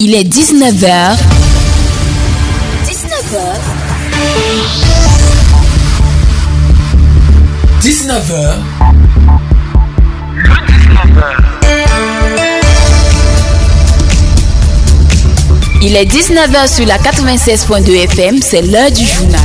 Il est 19h. 19h. 19h. Il est 19h sur la 96.2 FM, c'est l'heure du journal.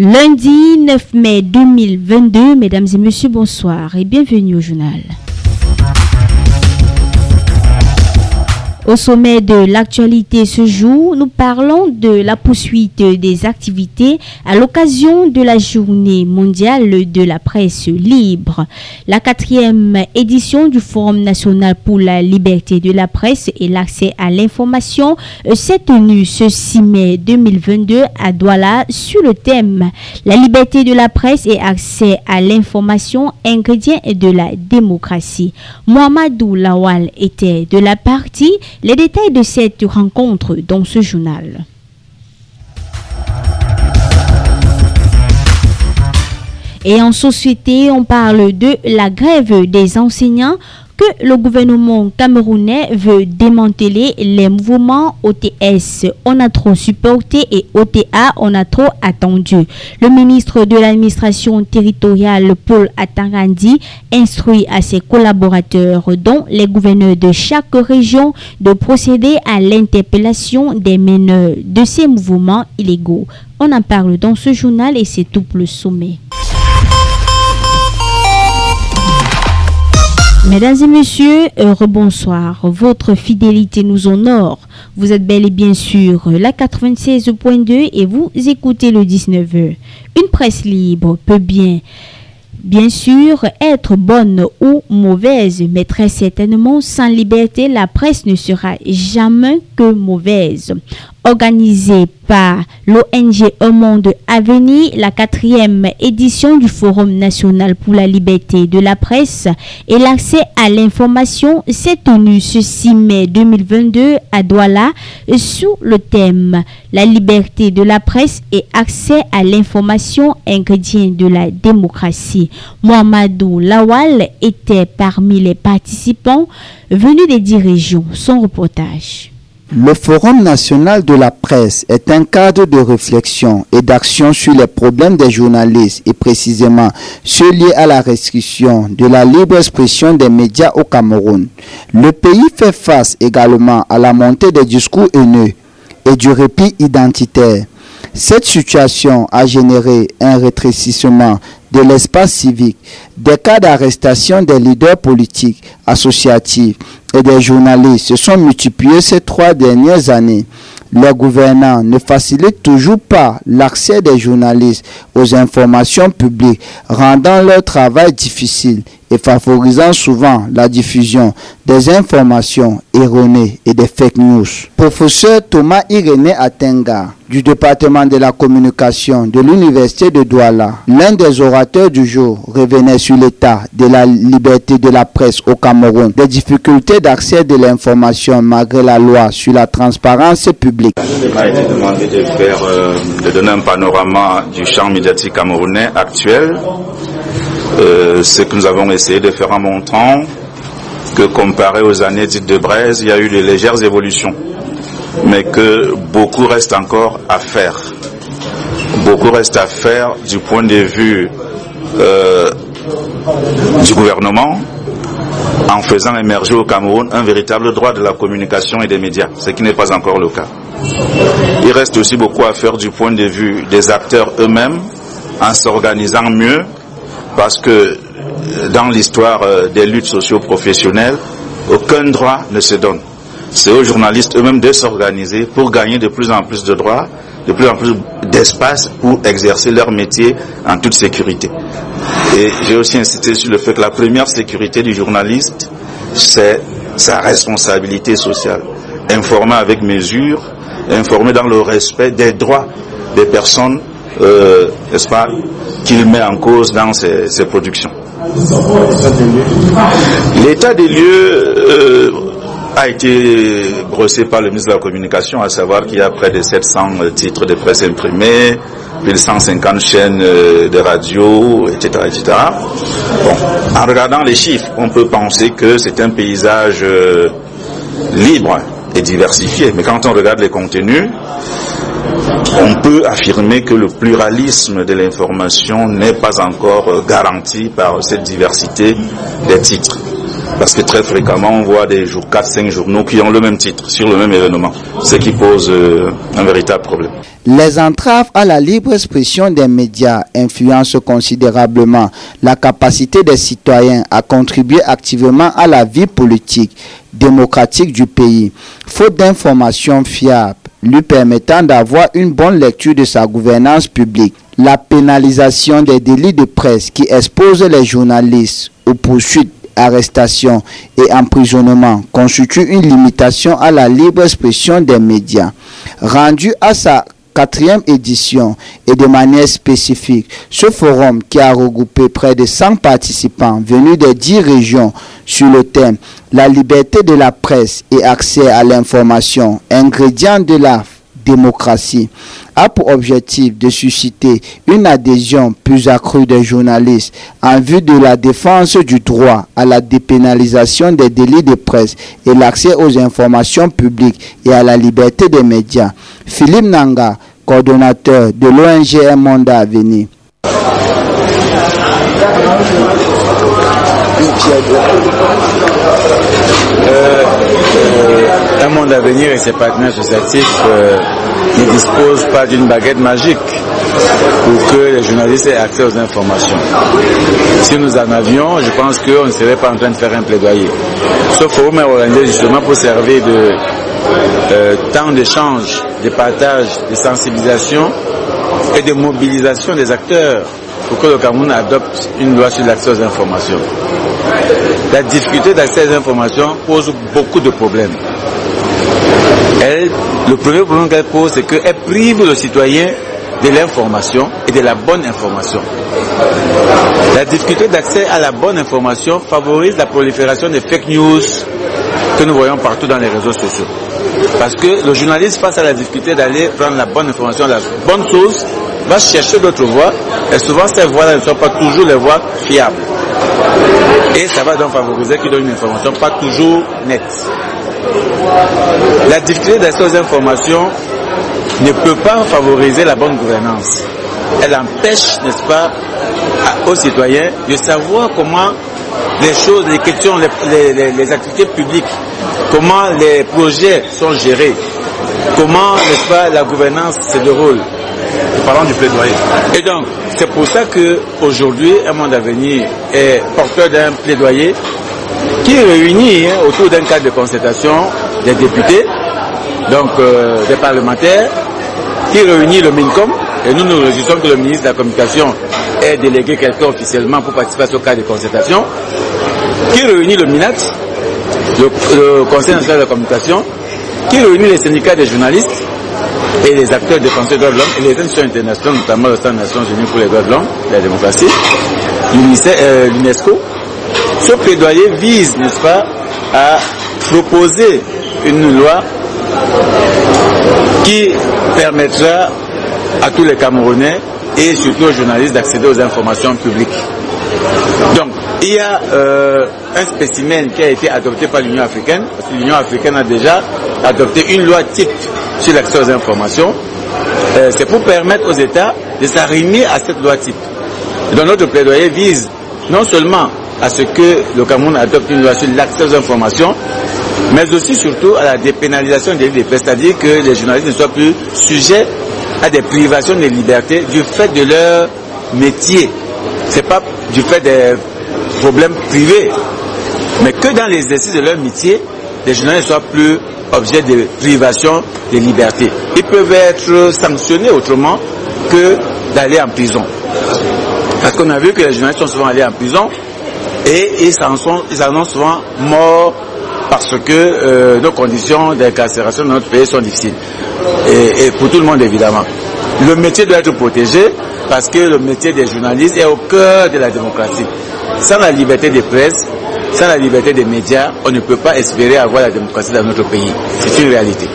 Lundi 9 mai 2022, mesdames et messieurs, bonsoir et bienvenue au journal. Au sommet de l'actualité ce jour, nous parlons de la poursuite des activités à l'occasion de la journée mondiale de la presse libre. La quatrième édition du Forum national pour la liberté de la presse et l'accès à l'information s'est tenue ce 6 mai 2022 à Douala sur le thème La liberté de la presse et accès à l'information, ingrédients de la démocratie. Mohamedou Lawal était de la partie les détails de cette rencontre dans ce journal. Et en société, on parle de la grève des enseignants que le gouvernement camerounais veut démanteler les mouvements OTS. On a trop supporté et OTA, on a trop attendu. Le ministre de l'administration territoriale, Paul Atangandi, instruit à ses collaborateurs, dont les gouverneurs de chaque région, de procéder à l'interpellation des meneurs de ces mouvements illégaux. On en parle dans ce journal et c'est tout le sommet. Mesdames et messieurs, heureux bonsoir. Votre fidélité nous honore. Vous êtes bel et bien sûr la 96.2 et vous écoutez le 19h. Une presse libre peut bien bien sûr être bonne ou mauvaise, mais très certainement sans liberté, la presse ne sera jamais que mauvaise. Organisée par l'ONG Un Monde Avenir, la quatrième édition du Forum national pour la liberté de la presse et l'accès à l'information s'est tenue ce 6 mai 2022 à Douala sous le thème La liberté de la presse et accès à l'information, ingrédient de la démocratie. Mohamedou Lawal était parmi les participants venus des dirigeants. Son reportage. Le Forum national de la presse est un cadre de réflexion et d'action sur les problèmes des journalistes et précisément ceux liés à la restriction de la libre expression des médias au Cameroun. Le pays fait face également à la montée des discours haineux et du répit identitaire. Cette situation a généré un rétrécissement de l'espace civique, des cas d'arrestation des leaders politiques, associatifs et des journalistes se sont multipliés ces trois dernières années. Les gouvernants ne facilitent toujours pas l'accès des journalistes aux informations publiques, rendant leur travail difficile et favorisant souvent la diffusion des informations erronées et des fake news. Professeur Thomas Irénée Atenga du département de la communication de l'université de Douala, l'un des orateurs du jour revenait sur l'état de la liberté de la presse au Cameroun, des difficultés d'accès de l'information malgré la loi sur la transparence publique. Il m'a été demandé de faire, euh, de donner un panorama du champ médiatique camerounais actuel euh, ce que nous avons essayé de faire en montrant que comparé aux années dites de Braise, il y a eu de légères évolutions, mais que beaucoup reste encore à faire. Beaucoup reste à faire du point de vue euh, du gouvernement en faisant émerger au Cameroun un véritable droit de la communication et des médias, ce qui n'est pas encore le cas. Il reste aussi beaucoup à faire du point de vue des acteurs eux-mêmes en s'organisant mieux parce que dans l'histoire des luttes socio-professionnelles, aucun droit ne se donne. C'est aux journalistes eux-mêmes de s'organiser pour gagner de plus en plus de droits, de plus en plus d'espace pour exercer leur métier en toute sécurité. Et j'ai aussi insisté sur le fait que la première sécurité du journaliste, c'est sa responsabilité sociale. Informer avec mesure, informer dans le respect des droits des personnes, euh, pas, qu'il met en cause dans ses, productions. L'état des lieux, euh, a été brossé par le ministre de la Communication, à savoir qu'il y a près de 700 titres de presse imprimés, plus de 150 chaînes de radio, etc. etc. En regardant les chiffres, on peut penser que c'est un paysage libre et diversifié. Mais quand on regarde les contenus, on peut affirmer que le pluralisme de l'information n'est pas encore garanti par cette diversité des titres. Parce que très fréquemment, on voit des jours, 4-5 journaux qui ont le même titre sur le même événement, ce qui pose euh, un véritable problème. Les entraves à la libre expression des médias influencent considérablement la capacité des citoyens à contribuer activement à la vie politique démocratique du pays. Faute d'informations fiables lui permettant d'avoir une bonne lecture de sa gouvernance publique. La pénalisation des délits de presse qui exposent les journalistes aux poursuites arrestation et emprisonnement constitue une limitation à la libre expression des médias. Rendu à sa quatrième édition et de manière spécifique, ce forum qui a regroupé près de 100 participants venus des 10 régions sur le thème La liberté de la presse et accès à l'information, ingrédient de la démocratie, a pour objectif de susciter une adhésion plus accrue des journalistes en vue de la défense du droit à la dépénalisation des délits de presse et l'accès aux informations publiques et à la liberté des médias. Philippe Nanga, coordonnateur de l'ONG Monde à venir. Euh, un monde à venir et ses partenaires associatifs euh, ne disposent pas d'une baguette magique pour que les journalistes aient accès aux informations. Si nous en avions, je pense qu'on ne serait pas en train de faire un plaidoyer. Ce forum est organisé justement pour servir de temps d'échange, de partage, de sensibilisation et de mobilisation des acteurs pour que le Cameroun adopte une loi sur l'accès aux informations. La difficulté d'accès aux informations pose beaucoup de problèmes. Le premier problème qu'elle pose, c'est qu'elle prive le citoyen de l'information et de la bonne information. La difficulté d'accès à la bonne information favorise la prolifération des fake news que nous voyons partout dans les réseaux sociaux. Parce que le journaliste, face à la difficulté d'aller prendre la bonne information, la bonne source, va chercher d'autres voies, et souvent ces voies-là ne sont pas toujours les voies fiables. Et ça va donc favoriser qu'il donne une information pas toujours nette. La difficulté d'accès aux informations ne peut pas favoriser la bonne gouvernance. Elle empêche, n'est-ce pas, aux citoyens de savoir comment les choses, les questions, les, les activités publiques, comment les projets sont gérés, comment, n'est-ce pas, la gouvernance se déroule? Parlant du plaidoyer. Et donc, c'est pour ça qu'aujourd'hui, un monde à venir est porteur d'un plaidoyer qui réunit hein, autour d'un cadre de concertation des députés, donc euh, des parlementaires, qui réunit le MINCOM, et nous nous réjouissons que le ministre de la Communication ait délégué quelqu'un officiellement pour participer à ce cadre de concertation, qui réunit le MINAT, le Conseil national de la communication, qui réunit les syndicats des journalistes, et les acteurs défenseurs des droits de l'homme et les institutions internationales, notamment le Centre des Nations Unies pour les droits de l'homme la démocratie, euh, l'UNESCO, ce plaidoyer vise, n'est-ce pas, à proposer une loi qui permettra à tous les Camerounais et surtout aux journalistes d'accéder aux informations publiques. Donc, il y a euh, un spécimen qui a été adopté par l'Union africaine, parce que l'Union africaine a déjà adopté une loi type sur l'accès aux informations. Euh, c'est pour permettre aux États de s'arrimer à cette loi type. Donc notre plaidoyer vise non seulement à ce que le Cameroun adopte une loi sur l'accès aux informations, mais aussi surtout à la dépénalisation des libertés, c'est-à-dire que les journalistes ne soient plus sujets à des privations de liberté du fait de leur métier. C'est pas du fait des problèmes privés, mais que dans l'exercice de leur métier, les journalistes ne soient plus objet de privation de liberté. Ils peuvent être sanctionnés autrement que d'aller en prison. Parce qu'on a vu que les journalistes sont souvent allés en prison et ils en, sont, ils ont souvent morts parce que euh, nos conditions d'incarcération dans notre pays sont difficiles. Et, et, pour tout le monde évidemment. Le métier doit être protégé parce que le métier des journalistes est au cœur de la démocratie. Sans la liberté de presse, sans la liberté des médias, on ne peut pas espérer avoir la démocratie dans notre pays. C'est une réalité.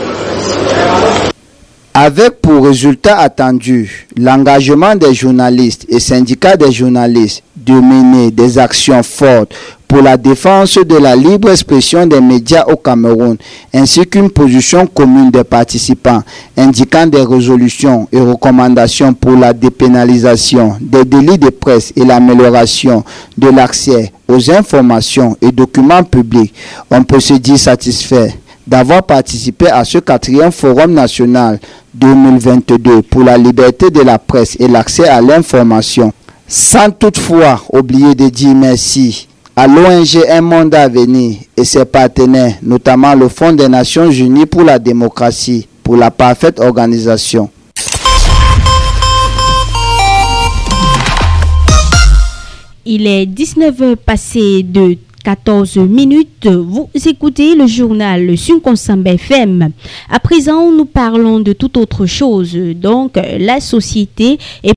Avec pour résultat attendu l'engagement des journalistes et syndicats des journalistes de mener des actions fortes pour la défense de la libre expression des médias au Cameroun, ainsi qu'une position commune des participants indiquant des résolutions et recommandations pour la dépénalisation des délits de presse et l'amélioration de l'accès aux informations et documents publics, on peut se dire satisfait d'avoir participé à ce quatrième forum national 2022 pour la liberté de la presse et l'accès à l'information, sans toutefois oublier de dire merci à l'ONG Un Monde à venir et ses partenaires, notamment le Fonds des Nations Unies pour la démocratie, pour la parfaite organisation. Il est 19h passé de 14 minutes. Vous écoutez le journal Sunkonsambe FM. À présent, nous parlons de toute autre chose. Donc, la société est